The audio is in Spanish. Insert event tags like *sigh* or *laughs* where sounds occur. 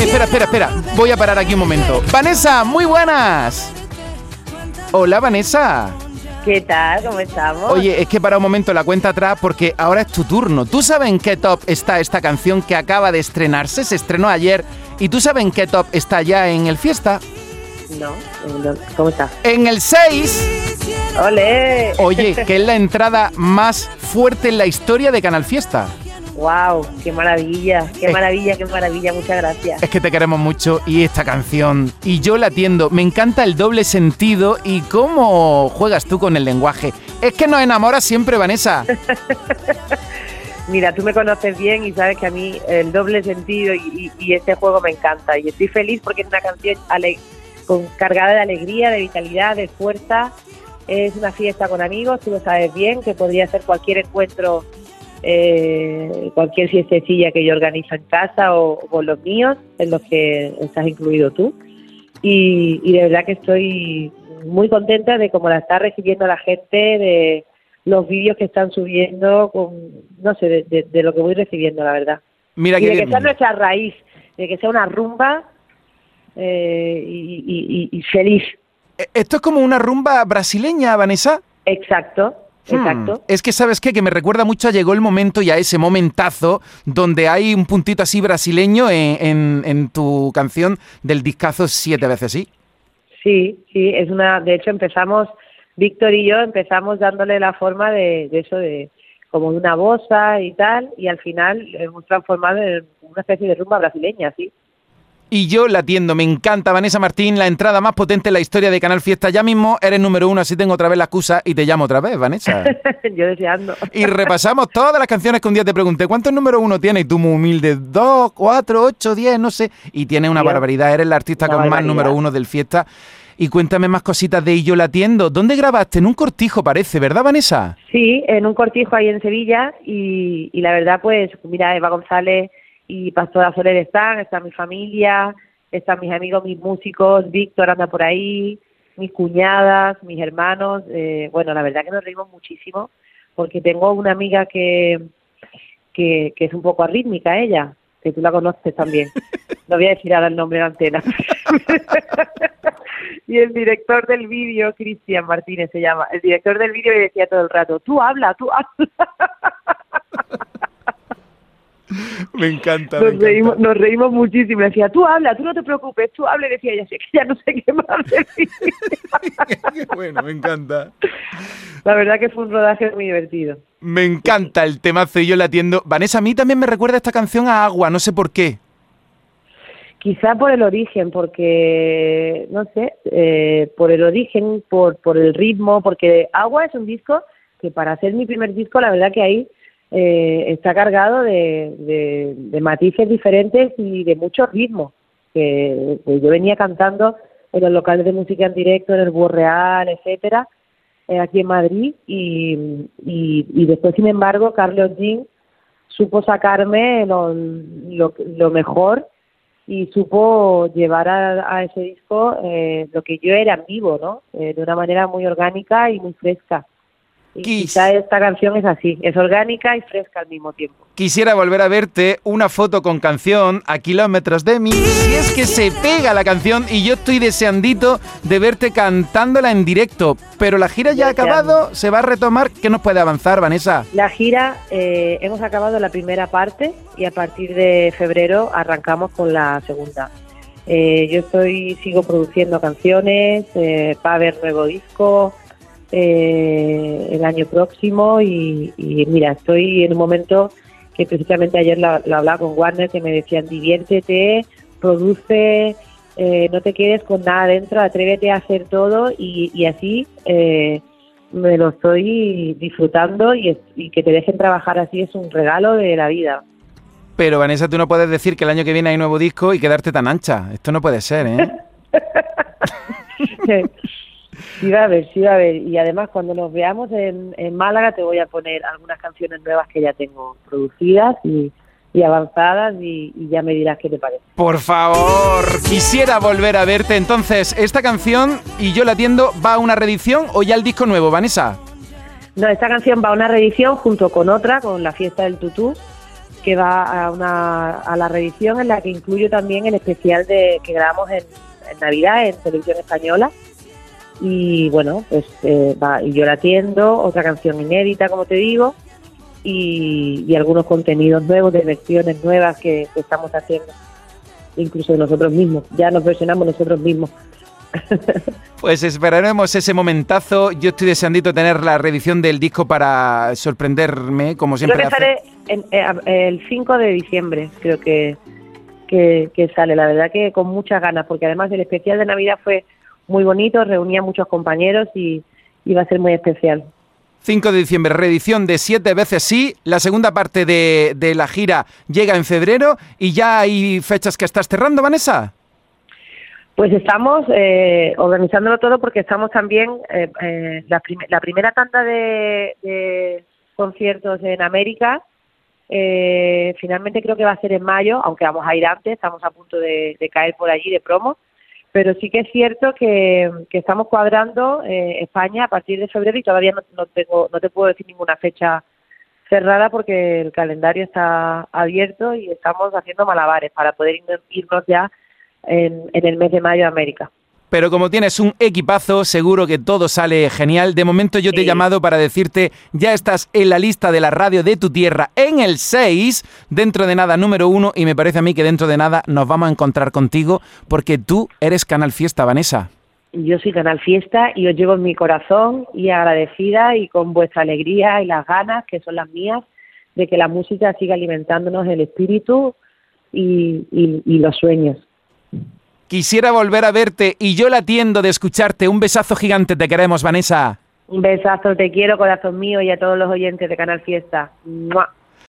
Espera, espera, espera. Voy a parar aquí un momento. Vanessa, muy buenas. Hola, Vanessa. ¿Qué tal? ¿Cómo estamos? Oye, es que para un momento la cuenta atrás porque ahora es tu turno. ¿Tú sabes en qué top está esta canción que acaba de estrenarse? Se estrenó ayer. ¿Y tú sabes en qué top está ya en el fiesta? No, ¿cómo está? En el 6. ¡Ole! Oye, que es la entrada más fuerte en la historia de Canal Fiesta. ¡Wow! ¡Qué maravilla! ¡Qué maravilla, qué maravilla! Muchas gracias. Es que te queremos mucho y esta canción. Y yo la atiendo. Me encanta el doble sentido y cómo juegas tú con el lenguaje. Es que nos enamoras siempre, Vanessa. *laughs* Mira, tú me conoces bien y sabes que a mí el doble sentido y, este juego me encanta. Y estoy feliz porque es una canción con, cargada de alegría, de vitalidad, de fuerza. Es una fiesta con amigos, tú lo sabes bien, que podría ser cualquier encuentro eh, cualquier fiestecilla que yo organizo en casa o, con los míos, en los que estás incluido tú. Y, de verdad que estoy muy contenta de cómo la está recibiendo la gente, de los vídeos que están subiendo, con, no sé, de, lo que voy recibiendo, la verdad. Mira y de que sea nuestra raíz, de que sea una rumba eh, y feliz. Eh, ¿Esto es como una rumba brasileña, Vanessa? Exacto, Exacto. Hmm. Es que, ¿sabes qué? Que me recuerda mucho a Llegó el Momento y a ese momentazo donde hay un puntito así brasileño en, tu canción del discazo Siete veces, ¿sí? Sí, sí, es una... De hecho, empezamos, Víctor y yo empezamos dándole la forma de, eso de como de una bosa y tal, y al final hemos transformado en una especie de rumba brasileña, sí y yo la atiendo. Me encanta Vanessa Martín, la entrada más potente en la historia de Canal Fiesta. Ya mismo eres número uno, así tengo otra vez la excusa y te llamo otra vez, Vanessa. *laughs* yo deseando. Y repasamos todas las canciones que un día te pregunté, ¿cuántos número uno tienes? Y tú muy humilde, dos, cuatro, ocho, diez, no sé. Y tienes una barbaridad, eres la artista con más número uno del Fiesta. Y cuéntame más cositas de Y yo la atiendo. ¿Dónde grabaste? En un cortijo parece, ¿verdad, Vanessa? Sí, en un cortijo ahí en Sevilla. Y, y la verdad, pues, mira, Eva González y Pastora Soler están, está mi familia, están mis amigos, mis músicos, Víctor anda por ahí, mis cuñadas, mis hermanos. Eh, bueno, la verdad que nos reímos muchísimo porque tengo una amiga que, que, que es un poco arrítmica ella, que tú la conoces también. *laughs* No voy a decir ahora el nombre de antena. *laughs* y el director del vídeo, Cristian Martínez se llama, el director del vídeo le decía todo el rato, tú habla, tú habla. *laughs* me encanta. Nos, reímos, nos reímos muchísimo. Decía, tú habla, tú no te preocupes, tú habla. decía ella, que ya no sé qué más decir. *laughs* bueno, me encanta. La verdad que fue un rodaje muy divertido. Me encanta el temazo y yo la atiendo. Vanessa, a mí también me recuerda esta canción a Agua, no sé por qué. Quizá por el origen, porque, no sé, eh, por el origen, por, por el ritmo, porque Agua es un disco que para hacer mi primer disco, la verdad que ahí eh, está cargado de, matices diferentes y de muchos ritmos. Que, yo venía cantando en los locales de música en directo, en el Búho etcétera, eh, aquí en Madrid, y, después, sin embargo, Carlos Jean supo sacarme lo, mejor y supo llevar a, ese disco eh, lo que yo era en vivo, ¿no? de una manera muy orgánica y muy fresca. Y quizá esta canción es así, es orgánica y fresca al mismo tiempo. Quisiera volver a verte una foto con canción a kilómetros de mí, si es que se pega la canción y yo estoy deseandito de verte cantándola en directo, pero la gira ya ha acabado, se va a retomar, ¿qué nos puede avanzar, Vanessa? La gira, eh, hemos acabado la primera parte y a partir de febrero arrancamos con la segunda. Eh, yo estoy, sigo produciendo canciones, eh, va a haber nuevo disco, eh, el año próximo y, mira, estoy en un momento que precisamente ayer lo, hablaba con Warner que me decían diviértete, produce, eh, no te quedes con nada dentro, atrévete a hacer todo y, así eh, me lo estoy disfrutando y, y que te dejen trabajar así es un regalo de la vida. Pero Vanessa, tú no puedes decir que el año que viene hay nuevo disco y quedarte tan ancha. Esto no puede ser, ¿eh? *laughs* *laughs* Sí va a haber, sí va a haber. Y además cuando nos veamos en, Málaga te voy a poner algunas canciones nuevas que ya tengo producidas y, avanzadas y, ya me dirás qué te parece. Por favor, quisiera volver a verte. Entonces, esta canción, y yo la atiendo, ¿va a una reedición o ya el disco nuevo, Vanessa? No, esta canción va a una reedición junto con otra, con La Fiesta del Tutú, que va a, una, a la reedición en la que incluyo también el especial de que grabamos en, Navidad en Televisión Española. Y bueno, pues eh, va, y yo la atiendo, otra canción inédita, como te digo, y, algunos contenidos nuevos, de versiones nuevas que, estamos haciendo, incluso nosotros mismos. Ya nos versionamos nosotros mismos. *laughs* Pues esperaremos ese momentazo. Yo estoy deseando tener la reedición del disco para sorprenderme, como siempre. Creo que sale eh, el 5 de diciembre, creo que, que, sale. La verdad que con muchas ganas, porque además el especial de Navidad fue muy bonito, reunía a muchos compañeros y iba a ser muy especial. 5 de diciembre, reedición de Siete veces sí. La segunda parte de, de la gira llega en febrero y ya hay fechas que estás cerrando, Vanessa. Pues estamos eh, organizándolo todo porque estamos también, eh, eh, la, la, primera tanda de, conciertos en América, finalmente creo que va a ser en mayo, aunque vamos a ir antes, estamos a punto de, caer por allí de promo, pero sí que es cierto que, estamos cuadrando España a partir de febrero y todavía no, no, tengo, no te puedo decir ninguna fecha cerrada porque el calendario está abierto y estamos haciendo malabares para poder irnos ya en, el mes de mayo a América. Pero como tienes un equipazo, seguro que todo sale genial. De momento yo te he llamado para decirte, ya estás en la lista de la radio de tu tierra en el 6, dentro de nada número 1, y me parece a mí que dentro de nada nos vamos a encontrar contigo, porque tú eres Canal Fiesta, Vanessa. Yo soy Canal Fiesta y os llevo en mi corazón y agradecida y con vuestra alegría y las ganas, que son las mías, de que la música siga alimentándonos el espíritu y los sueños. Quisiera volver a verte y yo la atiendo de escucharte. Un besazo gigante, te queremos, Vanessa. Un besazo, te quiero, corazón mío, y a todos los oyentes de Canal Fiesta.